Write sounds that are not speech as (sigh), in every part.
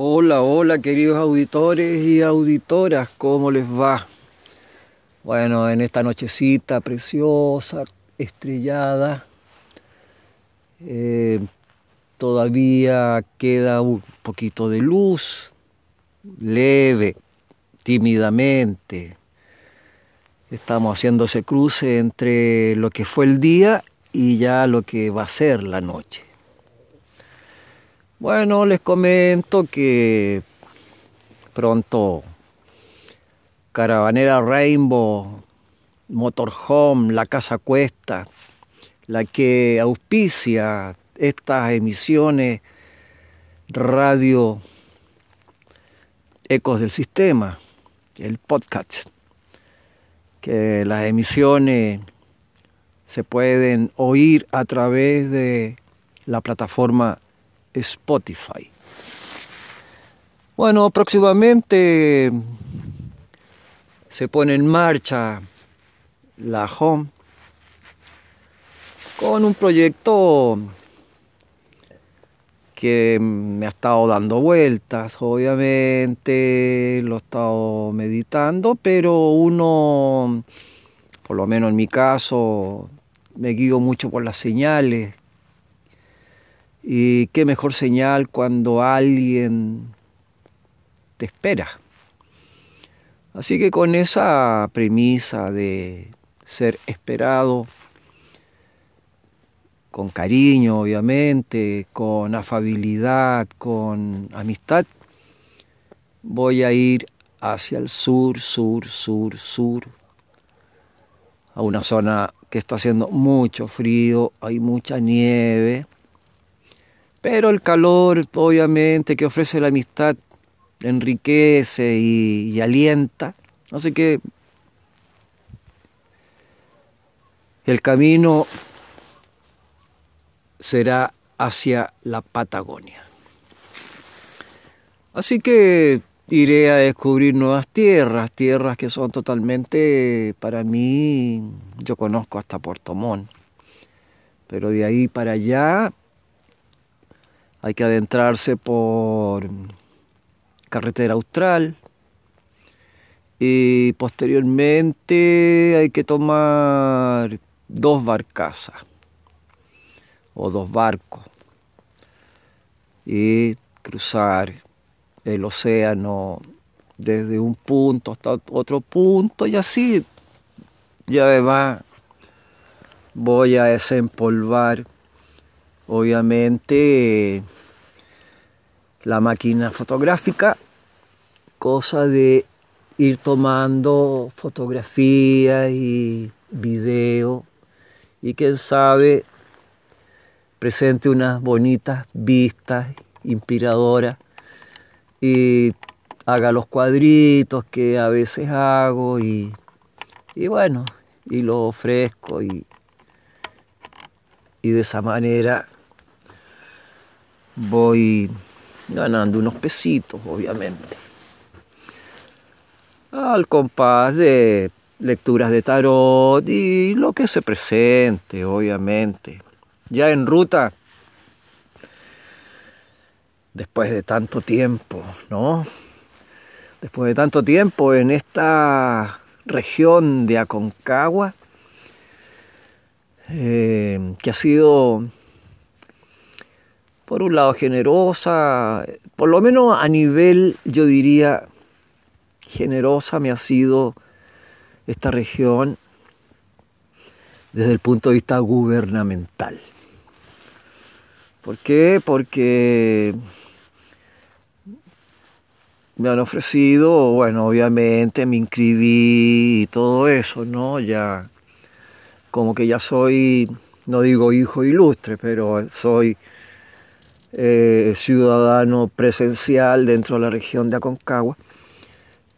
Hola, hola queridos auditores y auditoras, ¿cómo les va? Bueno, en esta nochecita preciosa, estrellada, eh, todavía queda un poquito de luz, leve, tímidamente. Estamos haciendo ese cruce entre lo que fue el día y ya lo que va a ser la noche. Bueno, les comento que pronto Caravanera Rainbow, Motorhome, La Casa Cuesta, la que auspicia estas emisiones radio Ecos del Sistema, el podcast, que las emisiones se pueden oír a través de la plataforma Spotify. Bueno, próximamente se pone en marcha la Home con un proyecto que me ha estado dando vueltas, obviamente lo he estado meditando, pero uno, por lo menos en mi caso, me guío mucho por las señales y qué mejor señal cuando alguien te espera. Así que con esa premisa de ser esperado, con cariño obviamente, con afabilidad, con amistad, voy a ir hacia el sur, sur, sur, sur, a una zona que está haciendo mucho frío, hay mucha nieve pero el calor, obviamente, que ofrece la amistad, enriquece y, alienta. Así que el camino será hacia la Patagonia. Así que iré a descubrir nuevas tierras, tierras que son totalmente, para mí, yo conozco hasta Puerto Montt, pero de ahí para allá hay que adentrarse por carretera austral. Y posteriormente hay que tomar dos barcazas o dos barcos y cruzar el océano desde un punto hasta otro punto y así y además voy a desempolvar obviamente la máquina fotográfica, cosa de ir tomando fotografías y video y quién sabe presente unas bonitas vistas inspiradoras y haga los cuadritos que a veces hago y, y bueno, y lo ofrezco y, y de esa manera voy ganando unos pesitos, obviamente. Al compás de lecturas de tarot y lo que se presente, obviamente. Ya en ruta, después de tanto tiempo, ¿no? Después de tanto tiempo en esta región de Aconcagua, eh, que ha sido por un lado generosa, por lo menos a nivel, yo diría, generosa me ha sido esta región desde el punto de vista gubernamental. ¿Por qué? Porque me han ofrecido, bueno, obviamente me inscribí y todo eso, ¿no? Ya, como que ya soy, no digo hijo ilustre, pero soy eh, ciudadano presencial dentro de la región de Aconcagua,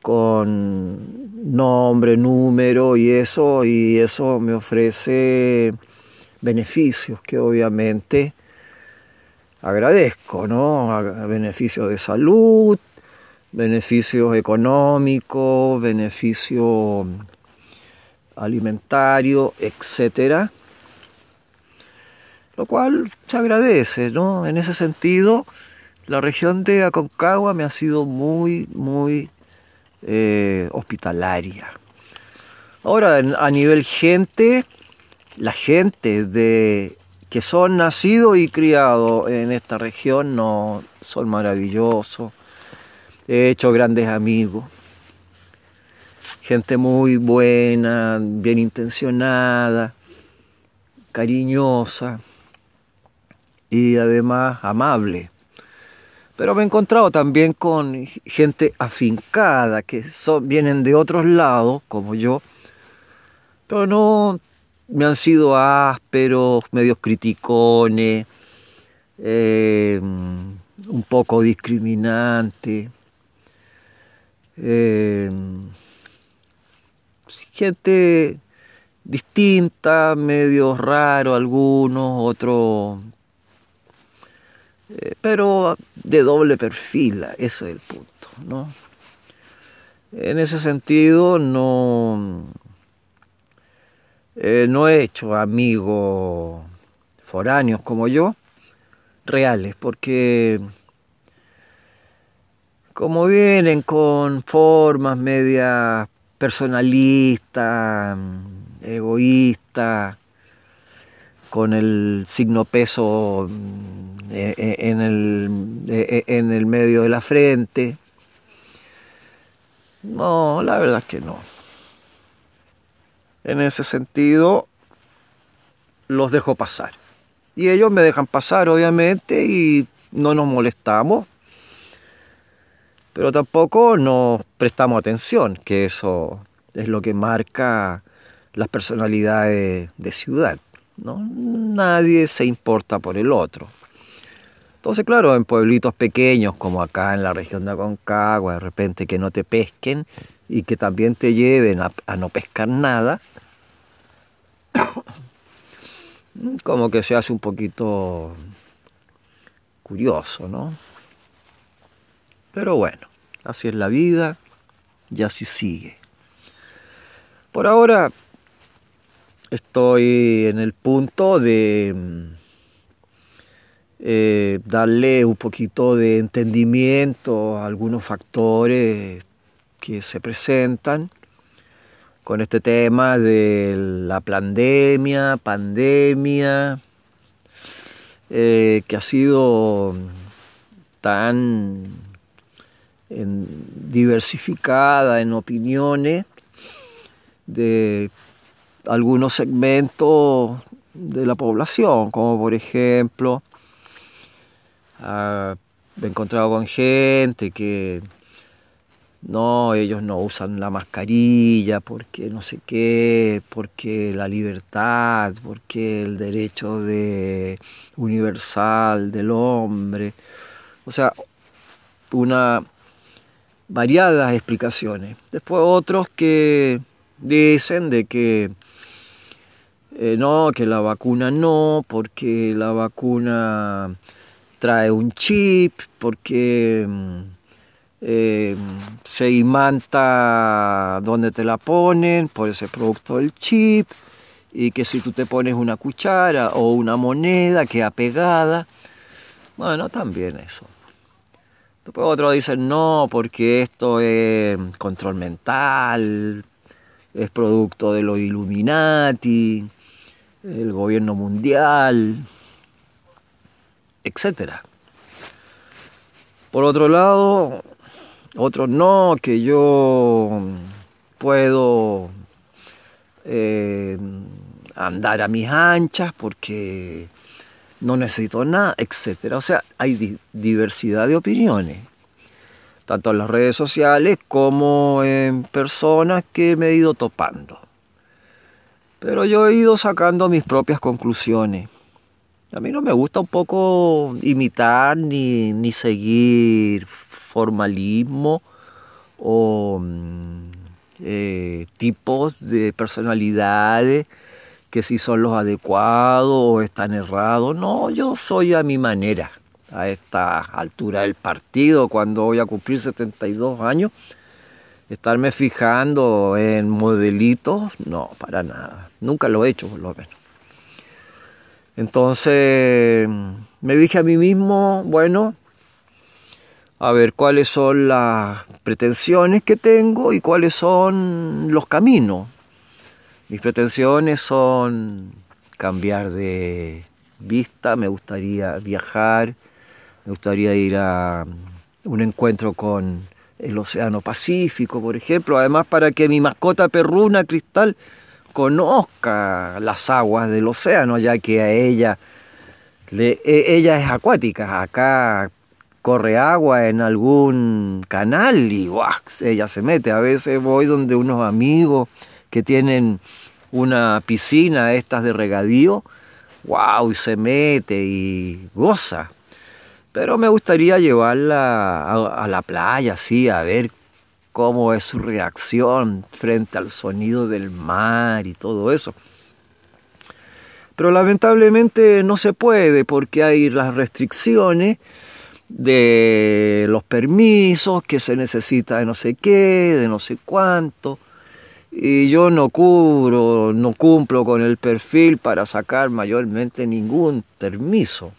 con nombre, número y eso, y eso me ofrece beneficios que obviamente agradezco, ¿no? Beneficios de salud, beneficios económicos, beneficios alimentarios, etcétera lo cual se agradece, ¿no? En ese sentido, la región de Aconcagua me ha sido muy, muy eh, hospitalaria. Ahora, a nivel gente, la gente de que son nacidos y criados en esta región no son maravillosos. He hecho grandes amigos. Gente muy buena, bien intencionada, cariñosa y además amable. Pero me he encontrado también con gente afincada, que son, vienen de otros lados, como yo, pero no me han sido ásperos, medios criticones, eh, un poco discriminantes. Eh, gente distinta, medio raro algunos, otros eh, pero de doble perfil, eso es el punto, ¿no? En ese sentido, no, eh, no he hecho amigos foráneos como yo, reales, porque como vienen con formas medias personalistas, egoístas, con el signo peso eh, eh, en el, eh, en el medio de la frente. No, la verdad es que no. En ese sentido, los dejo pasar. Y ellos me dejan pasar, obviamente, y no nos molestamos. Pero tampoco nos prestamos atención, que eso es lo que marca las personalidades de ciudad. ¿No? Nadie se importa por el otro. Entonces, claro, en pueblitos pequeños como acá en la región de Aconcagua, de repente que no te pesquen y que también te lleven a, no pescar nada, (coughs) como que se hace un poquito curioso, ¿no? Pero bueno, así es la vida y así sigue. Por ahora estoy en el punto de eh, darle un poquito de entendimiento a algunos factores que se presentan con este tema de la pandemia, pandemia, eh, que ha sido tan diversificada en opiniones de algunos segmentos de la población, como por ejemplo Ah, he encontrado con gente que no, ellos no usan la mascarilla porque no sé qué, porque la libertad, porque el derecho de universal del hombre. O sea, una variadas explicaciones. Después otros que dicen de que eh, no, que la vacuna no, porque la vacuna trae un chip porque mm, eh, se imanta donde te la ponen por ese producto del chip y que si tú te pones una cuchara o una moneda queda pegada. Bueno, también eso. Después otros dicen no, porque esto es control mental, es producto de los Illuminati, el gobierno mundial etcétera. Por otro lado, otros no, que yo puedo eh, andar a mis anchas porque no necesito nada, etcétera. O sea, hay diversidad de opiniones, tanto en las redes sociales como en personas que me he ido topando. Pero yo he ido sacando mis propias conclusiones. A mí no me gusta un poco imitar ni, seguir formalismo o mm, eh, tipos de personalidades que si son los adecuados o están errados. No, yo soy a mi manera a esta altura del partido, cuando voy a cumplir 72 años, estarme fijando en modelitos, no, para nada. Nunca lo he hecho, por lo menos. Entonces me dije a mí mismo, bueno, a ver cuáles son las pretensiones que tengo y cuáles son los caminos. Mis pretensiones son cambiar de vista, me gustaría viajar, me gustaría ir a un encuentro con el Océano Pacífico, por ejemplo, además para que mi mascota perruna cristal conozca las aguas del océano, ya que a ella, e, ella es acuática, acá corre agua en algún canal y ella se mete. A veces voy donde unos amigos que tienen una piscina estas de regadío, wow, y se mete y goza. Pero me gustaría llevarla a, la playa, sí, a ver cómo es su reacción frente al sonido del mar y todo eso. Pero lamentablemente no se puede porque hay las restricciones de los permisos que se necesita de no sé qué, de no sé cuánto. Y yo no cubro, no cumplo con el perfil para sacar mayormente ningún permiso.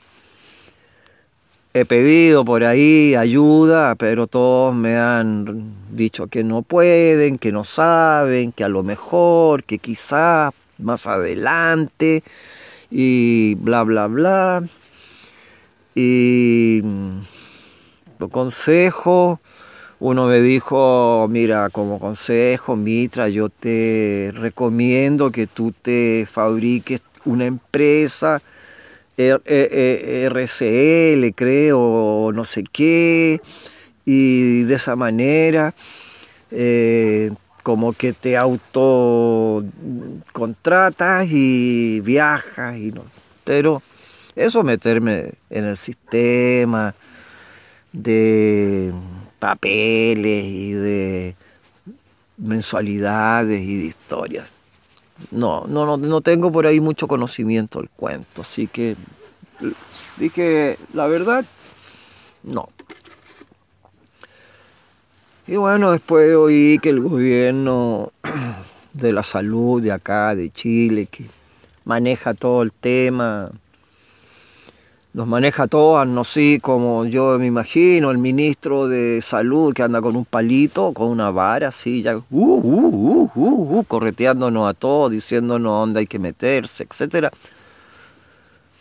He pedido por ahí ayuda, pero todos me han dicho que no pueden, que no saben, que a lo mejor, que quizás más adelante y bla, bla, bla. Y mm, consejo, uno me dijo, mira, como consejo, Mitra, yo te recomiendo que tú te fabriques una empresa RCL, creo, no sé qué, y de esa manera eh, como que te auto contratas y viajas y no. Pero eso meterme en el sistema de papeles y de mensualidades y de historias no, no, no, no tengo por ahí mucho conocimiento del cuento, así que dije, la verdad, no. Y bueno, después oí que el gobierno (clears throat) de la salud de acá, de Chile, que maneja todo el tema nos maneja todas, no sé, como yo me imagino, el ministro de salud que anda con un palito, con una vara, así, ya, uh, uh, uh, uh, correteándonos a todos, diciéndonos dónde hay que meterse, etcétera.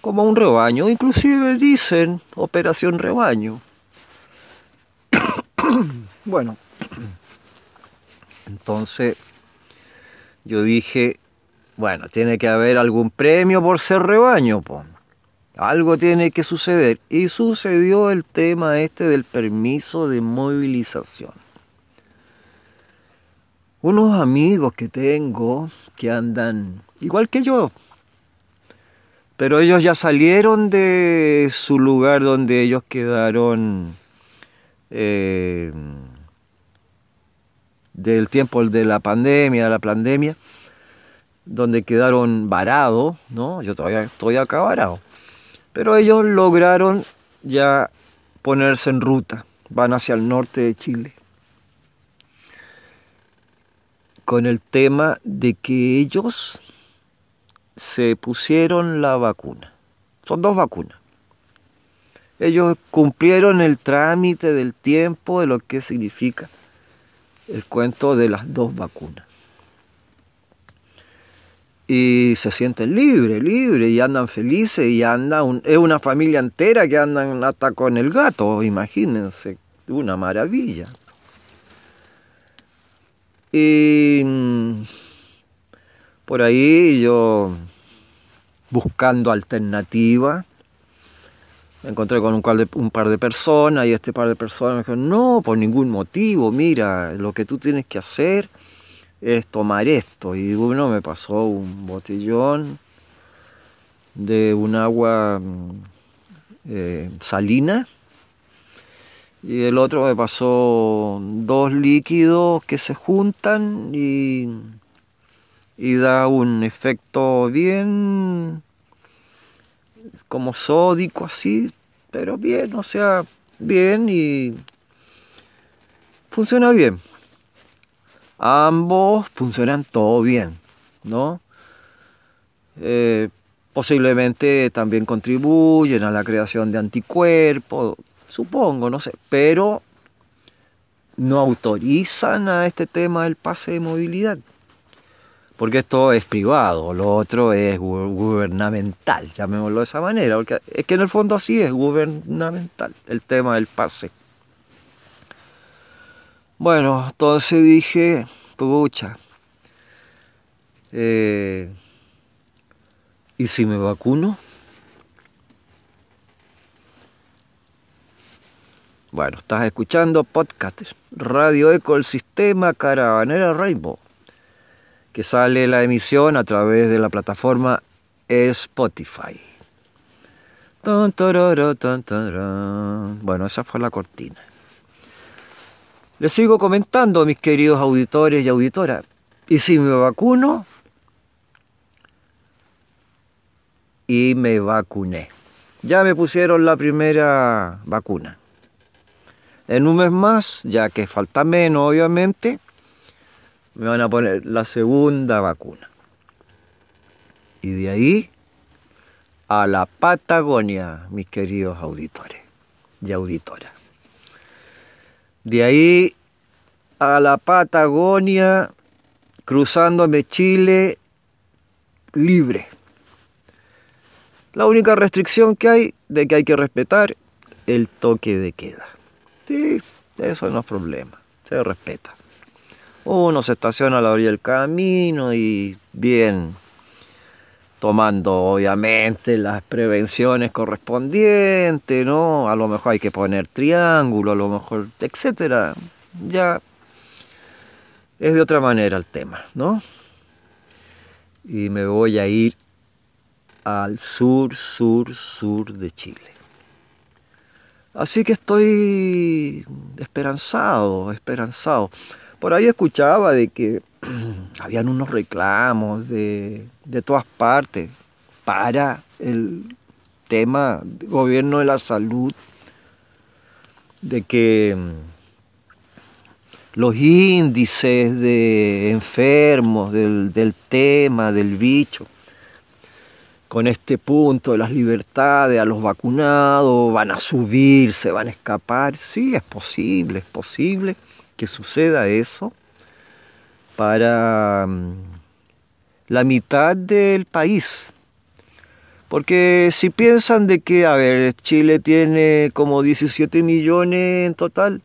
Como un rebaño, inclusive dicen operación rebaño. (coughs) bueno, entonces yo dije, bueno, tiene que haber algún premio por ser rebaño, pues algo tiene que suceder. Y sucedió el tema este del permiso de movilización. Unos amigos que tengo que andan igual que yo, pero ellos ya salieron de su lugar donde ellos quedaron eh, del tiempo de la pandemia, de la pandemia, donde quedaron varados, ¿no? Yo todavía estoy acá varado pero ellos lograron ya ponerse en ruta, van hacia el norte de Chile, con el tema de que ellos se pusieron la vacuna. Son dos vacunas. Ellos cumplieron el trámite del tiempo de lo que significa el cuento de las dos vacunas y se sienten libres, libres, y andan felices, y anda es una familia entera que andan hasta con el gato, imagínense, una maravilla. Y mm, por ahí yo buscando alternativas, me encontré con un par, de, un par de personas y este par de personas me dijeron, no, por ningún motivo, mira, lo que tú tienes que hacer es tomar esto. Y uno me pasó un botellón de un agua mm, eh, salina y el otro me pasó dos líquidos que se juntan y, y da un efecto bien como sódico así, pero bien, o sea, bien y funciona bien ambos funcionan todo bien, ¿no? Eh, posiblemente también contribuyen a la creación de anticuerpos, supongo, no sé, pero no autorizan a este tema del pase de movilidad, porque esto es privado, lo otro es gubernamental, llamémoslo de esa manera, porque es que en el fondo así es gubernamental el tema del pase. Bueno, entonces dije, pucha, eh, ¿y si me vacuno? Bueno, estás escuchando podcast Radio Eco, el sistema Caravanera Rainbow, que sale la emisión a través de la plataforma Spotify. Bueno, esa fue la cortina. Les sigo comentando, mis queridos auditores y auditoras. ¿Y si me vacuno? Y me vacuné. Ya me pusieron la primera vacuna. En un mes más, ya que falta menos obviamente, me van a poner la segunda vacuna. Y de ahí a la Patagonia, mis queridos auditores y auditoras. De ahí a la Patagonia, cruzándome Chile libre. La única restricción que hay de que hay que respetar el toque de queda. Sí, eso no es problema, se respeta. Uno se estaciona a la orilla del camino y bien, tomando obviamente las prevenciones correspondientes, ¿no? A lo mejor hay que poner triángulo, a lo mejor, etcétera. Ya es de otra manera el tema, ¿no? Y me voy a ir al sur, sur, sur de Chile. Así que estoy esperanzado, esperanzado. Por ahí escuchaba de que (clears throat) habían unos reclamos de, de todas partes para el tema gobierno de la salud, de que mm, los índices de enfermos del tema, del bicho, con este punto de las libertades a los vacunados, van a subir, se van a escapar. Sí, es posible, es posible que suceda eso para mm, la mitad del país. Porque si piensan de que, a ver, Chile tiene como 17 millones en total,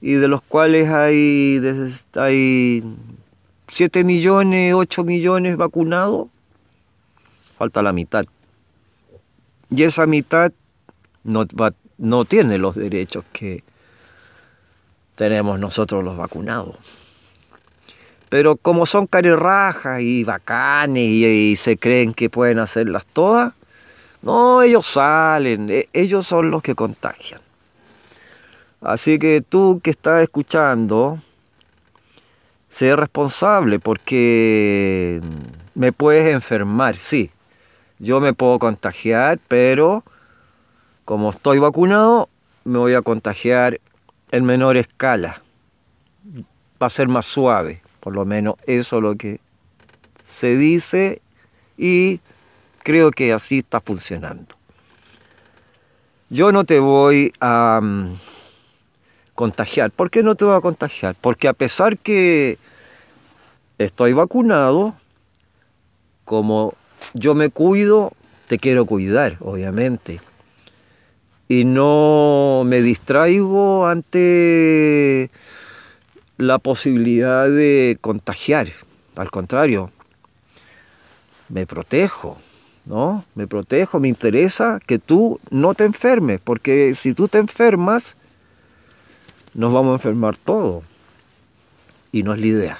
y de los cuales hay, hay 7 millones, 8 millones vacunados, falta la mitad. Y esa mitad no, no tiene los derechos que tenemos nosotros los vacunados. Pero como son carirrajas y bacanes y, se creen que pueden hacerlas todas, no, ellos salen, e, ellos son los que contagian. Así que tú que estás escuchando, sé responsable porque me puedes enfermar, sí, yo me puedo contagiar, pero como estoy vacunado, me voy a contagiar en menor escala. Va a ser más suave, por lo menos eso es lo que se dice y creo que así está funcionando. Yo no te voy a mm, contagiar. ¿Por qué no te voy a contagiar? Porque a pesar que estoy vacunado, como yo me cuido, te quiero cuidar, obviamente. Y no me distraigo ante la posibilidad de contagiar. Al contrario, me protejo, ¿no? Me protejo, me interesa que tú no te enfermes, porque si tú te enfermas, nos vamos a enfermar todos. Y no es la idea.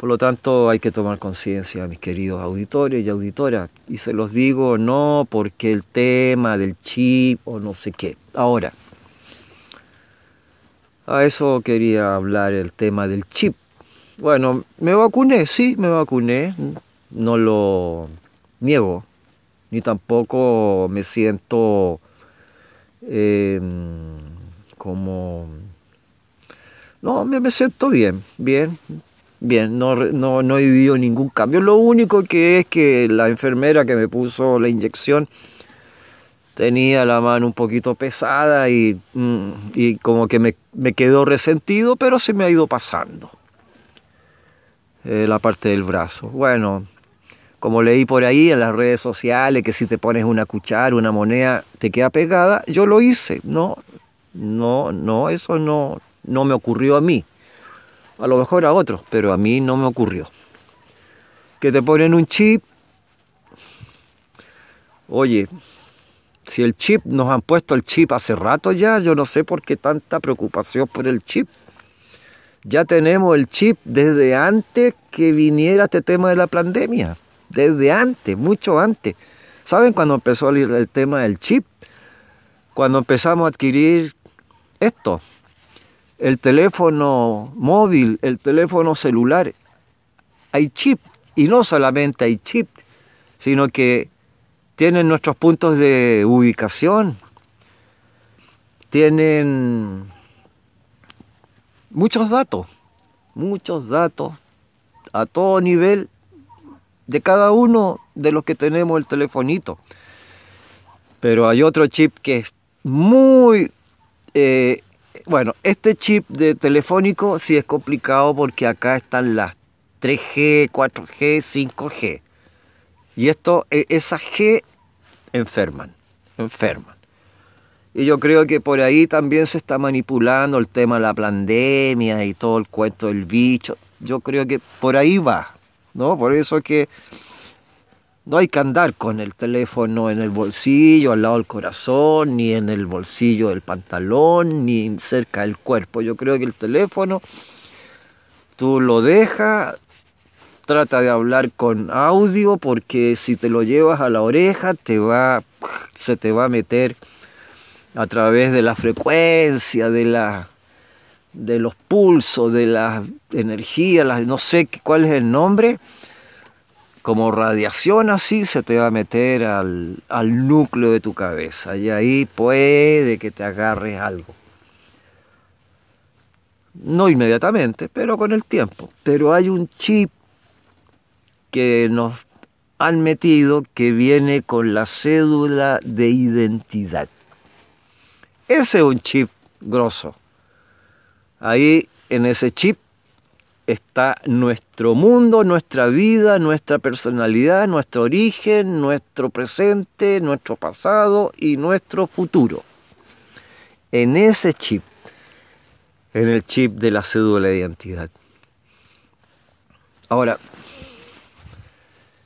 Por lo tanto, hay que tomar conciencia, mis queridos auditores y auditoras. Y se los digo no porque el tema del chip o no sé qué. Ahora, a eso quería hablar el tema del chip. Bueno, me vacuné, sí, me vacuné. No lo niego. Ni tampoco me siento em, como... No, me, me siento bien, bien Bien, no, no, no he vivido ningún cambio. Lo único que es que la enfermera que me puso la inyección tenía la mano un poquito pesada y, mm, y como que me, me, quedó resentido, pero se me ha ido pasando eh, la parte del brazo. Bueno, como leí por ahí en las redes sociales que si te pones una cuchara, una moneda, te queda pegada, yo lo hice. No, no, no, eso no, no me ocurrió a mí. A lo mejor a otros, pero a mí no me ocurrió. Que te ponen un chip. Oye, si el chip, nos han puesto el chip hace rato ya, yo no sé por qué tanta preocupación por el chip. Ya tenemos el chip desde antes que viniera este tema de la pandemia. Desde antes, mucho antes. ¿Saben cuando empezó el tema del chip? Cuando empezamos a adquirir esto, el teléfono móvil, el teléfono celular, hay chip. Y no solamente hay chip, sino que tienen nuestros puntos de ubicación, tienen muchos datos, muchos datos a todo nivel de cada uno de los que tenemos el telefonito. Pero hay otro chip que es muy eh, bueno, este chip de telefónico sí es complicado porque acá están las 3G, 4G, 5G. Y esto, e, esas G enferman, enferman. Y yo creo que por ahí también se está manipulando el tema de la pandemia y todo el cuento del bicho. Yo creo que por ahí va, ¿no? Por eso es que no hay que andar con el teléfono en el bolsillo, al lado del corazón, ni en el bolsillo del pantalón, ni cerca del cuerpo. Yo creo que el teléfono tú lo dejas, trata de hablar con audio, porque si te lo llevas a la oreja te va, se te va a meter a través de la frecuencia, de la de los pulsos, de la energía, no sé cuál es el nombre, como radiación así se te va a meter al, al, núcleo de tu cabeza y ahí puede que te agarres algo. No inmediatamente, pero con el tiempo. Pero hay un chip que nos han metido que viene con la cédula de identidad. Ese es un chip grosso. Ahí en ese chip está nuestro mundo, nuestra vida, nuestra personalidad, nuestro origen, nuestro presente, nuestro pasado y nuestro futuro. En ese chip, en el chip de la cédula de identidad. Ahora,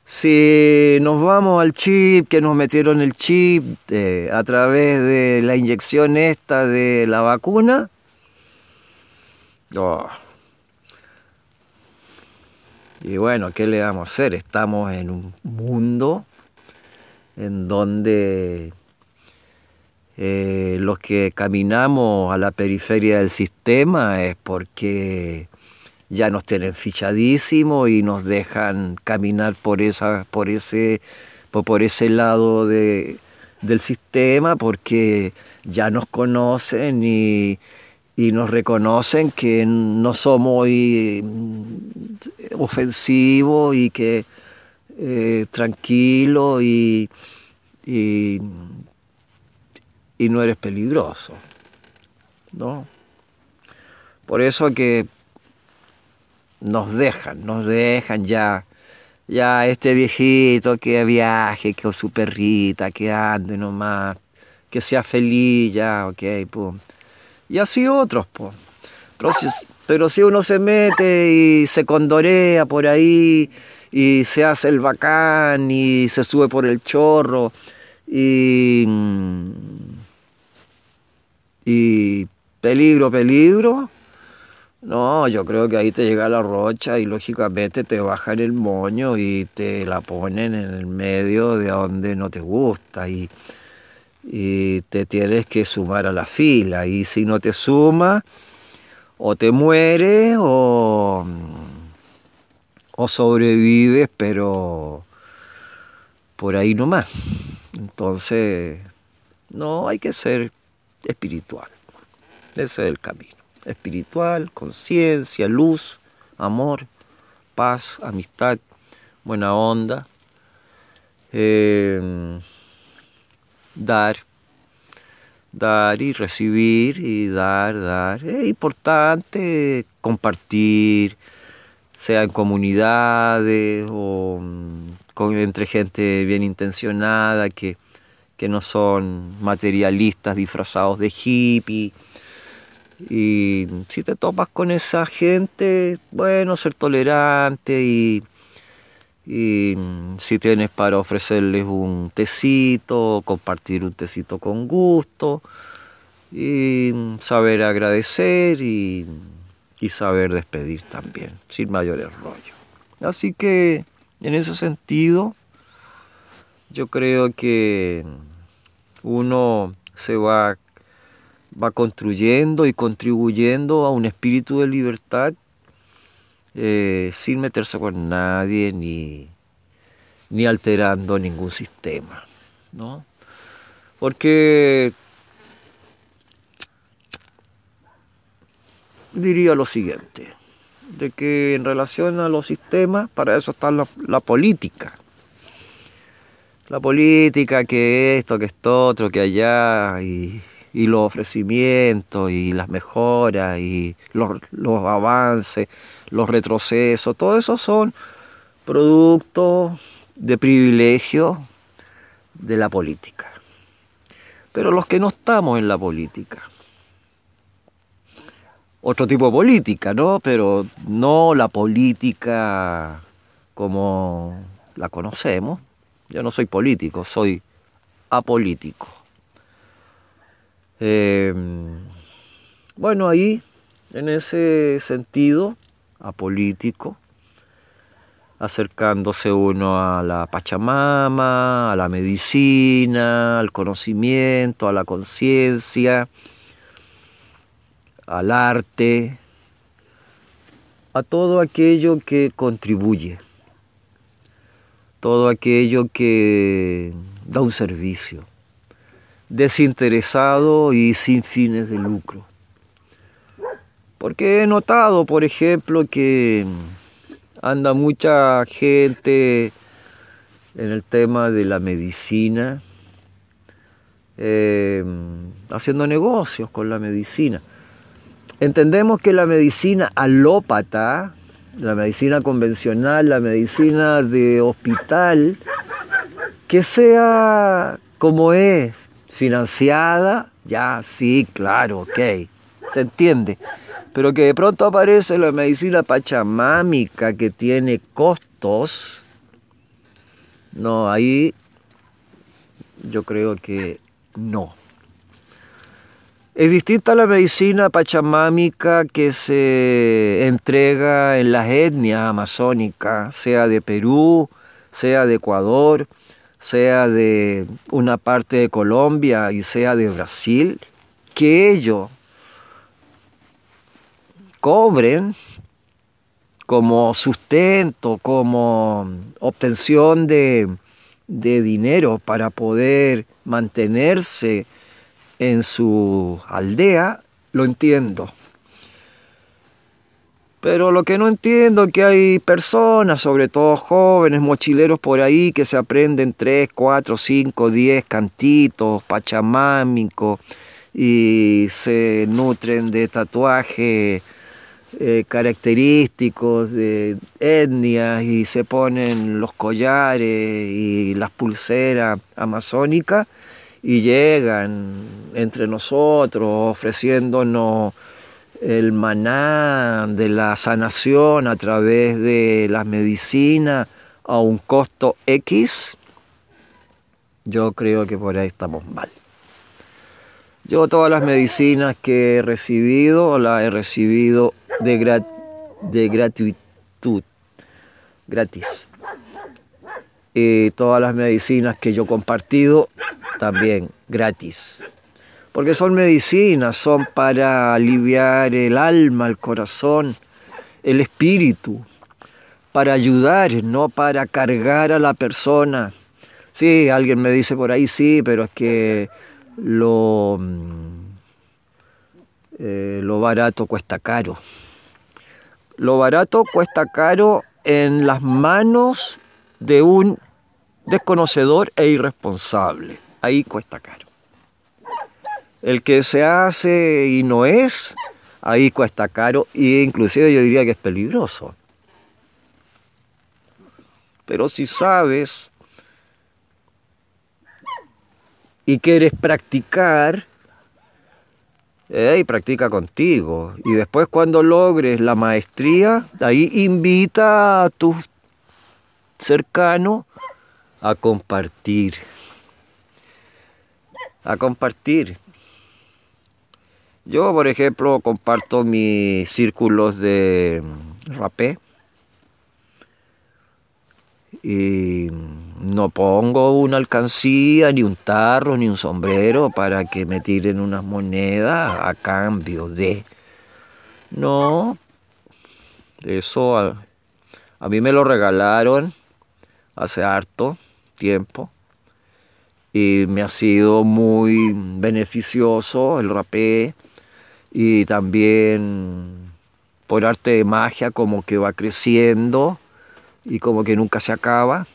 si nos vamos al chip, que nos metieron el chip eh, a través de la inyección esta de la vacuna, oh, y bueno, ¿qué le vamos a hacer? Estamos en un mundo en donde eh, los que caminamos a la periferia del sistema es porque ya nos tienen fichadísimo y nos dejan caminar por esa, por ese, por, ese lado de, del sistema porque ya nos conocen y y nos reconocen que no somos mm, ofensivos y que eh, tranquilo y, y, no eres peligroso. ¿no? Por eso que nos dejan, nos dejan ya, ya este viejito que viaje, que su perrita, que ande nomás, que sea feliz, ya, ok, pum y así otros, pues. Pero si, uno se mete y se condorea por ahí y se hace el bacán y se sube por el chorro y, y peligro, peligro, no, yo creo que ahí te llega la rocha y lógicamente te bajan el moño y te la ponen en el medio de donde no te gusta y y te tienes que sumar a la fila. Y si no te sumas, o te mueres o, o sobrevives, pero por ahí nomás. Entonces, no hay que ser espiritual. Ese es el camino. Espiritual, conciencia, luz, amor, paz, amistad, buena onda. Eh, dar, dar y recibir y dar, dar. Es importante compartir, sea en comunidades o mm, entre gente bien intencionada que, que no son materialistas disfrazados de hippie. Y si te topas con esa gente, bueno, ser tolerante y y mm, si tienes para ofrecerles un tecito, compartir un tecito con gusto, y mm, saber agradecer y, saber despedir también, sin mayores rollos. Así que en ese sentido, yo creo que uno se va, va construyendo y contribuyendo a un espíritu de libertad eh, sin meterse con nadie ni, ni alterando ningún sistema, ¿no? Porque diría lo siguiente, de que en relación a los sistemas, para eso está la, política. La política, que esto, que esto, otro, que allá, y, los ofrecimientos, y las mejoras, y los avances, los retrocesos, todo eso son productos de privilegio de la política. Pero los que no estamos en la política, otro tipo de política, ¿no? Pero no la política como la conocemos. Yo no soy político, soy apolítico. Eh, bueno, ahí, en ese sentido, apolítico, acercándose uno a la Pachamama, a la medicina, al conocimiento, a la conciencia, al arte, a todo aquello que contribuye, todo aquello que da un servicio, desinteresado y sin fines de lucro. Porque he notado, por ejemplo, que anda mucha gente en el tema de la medicina, em, haciendo negocios con la medicina. Entendemos que la medicina alópata, la medicina convencional, la medicina de hospital, que sea como es, financiada, ya sí, claro, ok, se entiende pero que de pronto aparece la medicina pachamámica que tiene costos, no, ahí yo creo que no. Es distinta la medicina pachamámica que se entrega en las etnias amazónicas, sea de Perú, sea de Ecuador, sea de una parte de Colombia y sea de Brasil, que ellos cobren como sustento, como obtención de, dinero para poder mantenerse en su aldea, lo entiendo. Pero lo que no entiendo es que hay personas, sobre todo jóvenes, mochileros por ahí, que se aprenden tres, cuatro, cinco, diez cantitos pachamámicos y se nutren de tatuajes eh, característicos de etnias y se ponen los collares y las pulseras amazónicas y llegan entre nosotros ofreciéndonos el maná de la sanación a través de las medicinas a un costo X, yo creo que por ahí estamos mal. Yo todas las medicinas que he recibido las he recibido de, de gratitud, gratis. Y todas las medicinas que yo he compartido, también gratis. Porque son medicinas, son para aliviar el alma, el corazón, el espíritu, para ayudar, no para cargar a la persona. Sí, alguien me dice por ahí, sí, pero es que lo, mm, eh, lo barato cuesta caro. Lo barato cuesta caro en las manos de un desconocedor e irresponsable. ahí cuesta caro. El que se hace y no es, ahí cuesta caro e inclusive yo diría que es peligroso. Pero si sabes y quieres practicar, y practica contigo. Y después cuando logres la maestría, ahí invita a tus cercanos a compartir. A compartir. Yo, por ejemplo, comparto mis círculos de rapé y no pongo una alcancía, ni un tarro, ni un sombrero para que me tiren unas monedas a cambio de... No, eso a, a mí me lo regalaron hace harto tiempo y me ha sido muy beneficioso el rapé y también por arte de magia como que va creciendo y como que nunca se acaba.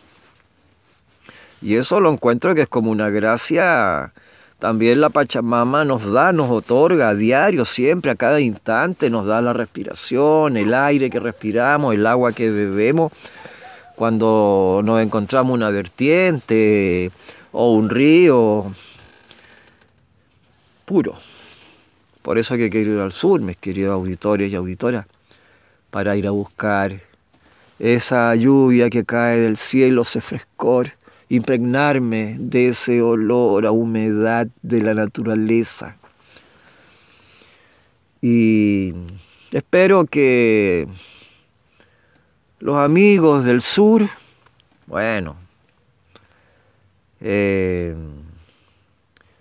Y eso lo encuentro que es como una gracia. También la Pachamama nos da, nos otorga a diario, siempre, a cada instante, nos da la respiración, el aire que respiramos, el agua que bebemos. Cuando nos encontramos una vertiente o un río puro. Por eso que quiero ir al sur, mis queridos auditores y auditoras, para ir a buscar esa lluvia que cae del cielo, ese frescor, impregnarme de ese olor a humedad de la naturaleza. Y espero que los amigos del sur, bueno, eh,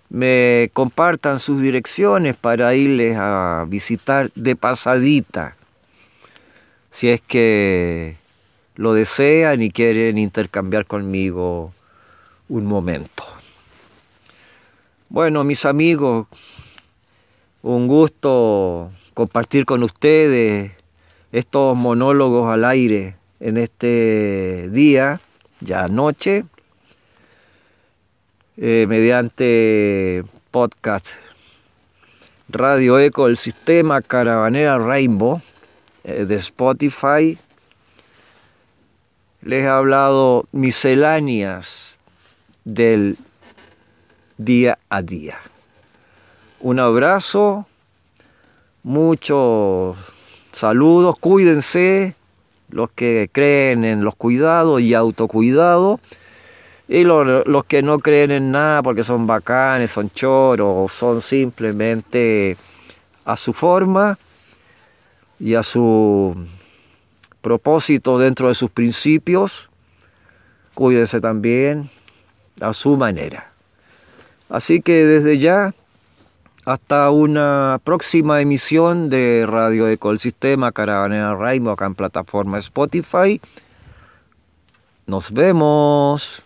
me compartan sus direcciones para irles a visitar de pasadita, si es que lo desean y quieren intercambiar conmigo un momento. Bueno, mis amigos, un gusto compartir con ustedes estos monólogos al aire en este día, ya noche, eh, mediante podcast Radio Eco, el sistema Caravanera Rainbow eh, de Spotify les he hablado misceláneas del día a día. Un abrazo, muchos saludos, cuídense los que creen en los cuidados y autocuidado y los, los que no creen en nada porque son bacanes, son choros, son simplemente a su forma y a su propósito dentro de sus principios, cuídese también a su manera. Así que desde ya, hasta una próxima emisión de Radio Ecosistema Caravanera Raimo acá en plataforma Spotify. Nos vemos.